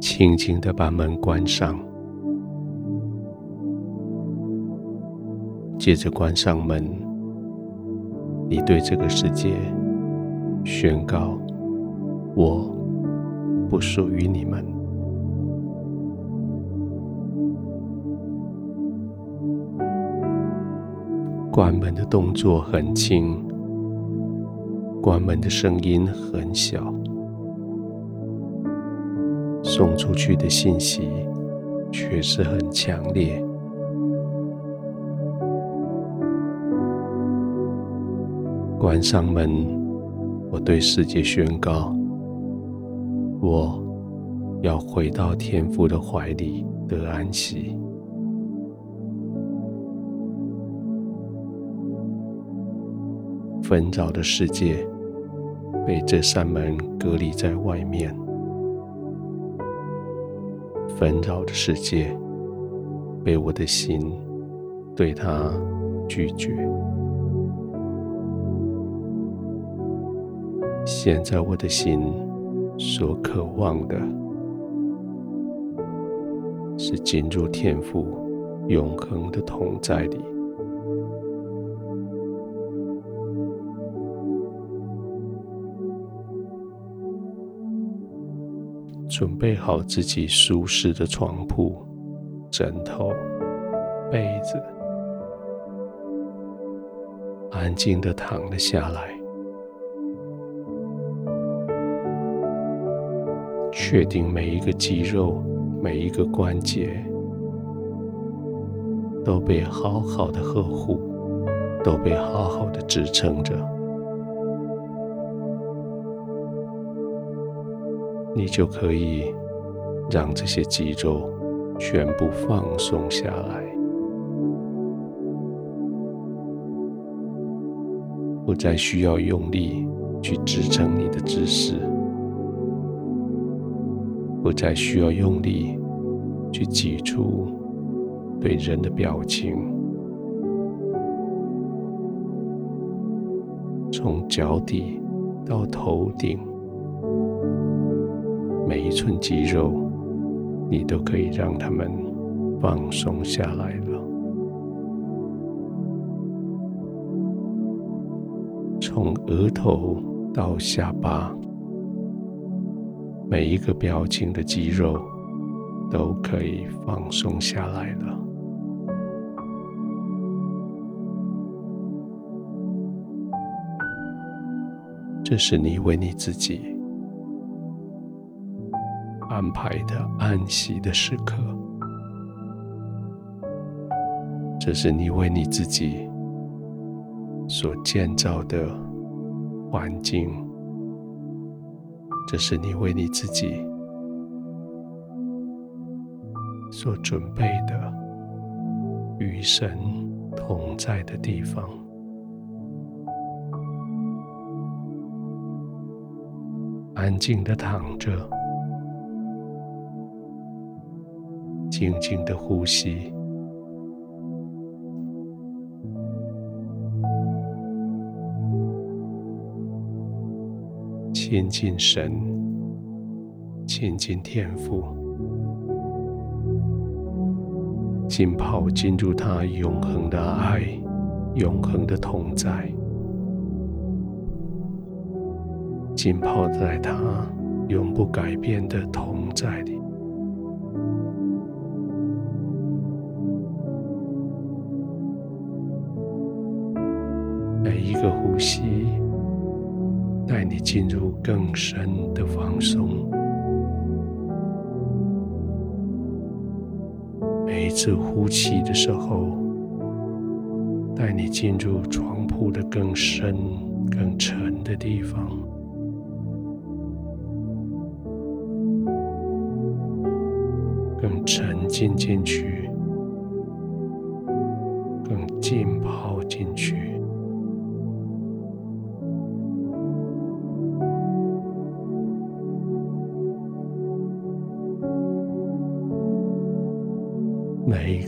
轻轻的把门关上，接着关上门，你对这个世界宣告：我不属于你们。关门的动作很轻，关门的声音很小。送出去的信息却是很强烈。关上门，我对世界宣告：我要回到天父的怀里得安息。纷扰的世界被这扇门隔离在外面。纷扰的世界，被我的心对它拒绝。现在我的心所渴望的，是进入天赋永恒的同在里。准备好自己舒适的床铺、枕头、被子，安静的躺了下来，确定每一个肌肉、每一个关节都被好好的呵护，都被好好的支撑着。你就可以让这些肌肉全部放松下来，不再需要用力去支撑你的姿势，不再需要用力去挤出对人的表情，从脚底到头顶。每一寸肌肉，你都可以让它们放松下来了。从额头到下巴，每一个表情的肌肉都可以放松下来了。这是你为你自己。安排的安息的时刻，这是你为你自己所建造的环境，这是你为你自己所准备的与神同在的地方。安静的躺着。静静的呼吸，亲近神，亲近天父，浸泡进入他永恒的爱，永恒的同在，浸泡在他永不改变的同在里。带你进入更深的放松。每一次呼气的时候，带你进入床铺的更深、更沉的地方，更沉浸进去，更浸泡进去。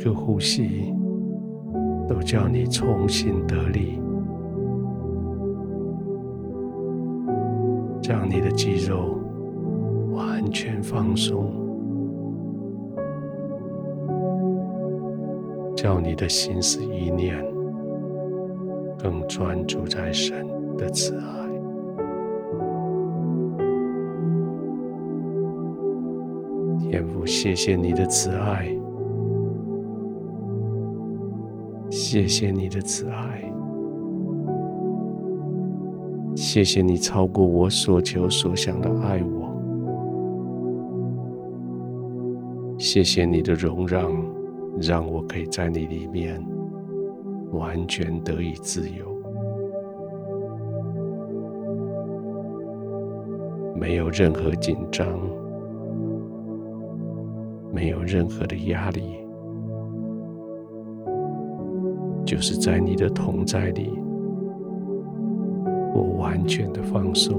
个呼吸，都叫你重新得力，将你的肌肉完全放松，叫你的心思意念更专注在神的慈爱。天父，谢谢你的慈爱。谢谢你的慈爱，谢谢你超过我所求所想的爱我。谢谢你的容让，让我可以在你里面完全得以自由，没有任何紧张，没有任何的压力，就是在你的同在里，我完全的放松。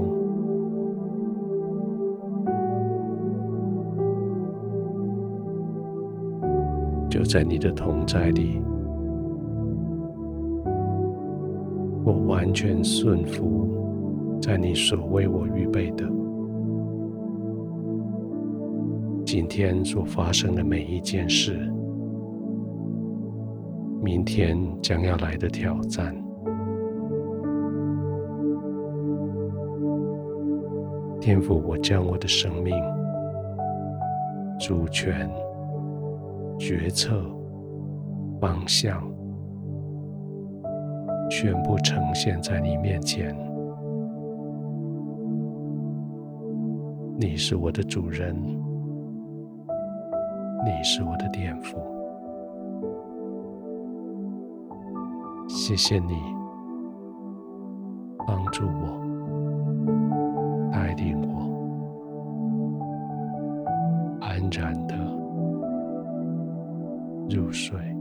就在你的同在里，我完全顺服在你所为我预备的。今天所发生的每一件事，明天将要来的挑战，天父，我将我的生命主权。决策方向全部呈现在你面前。你是我的主人，你是我的天父。谢谢你帮助我，带领我，安然的入睡。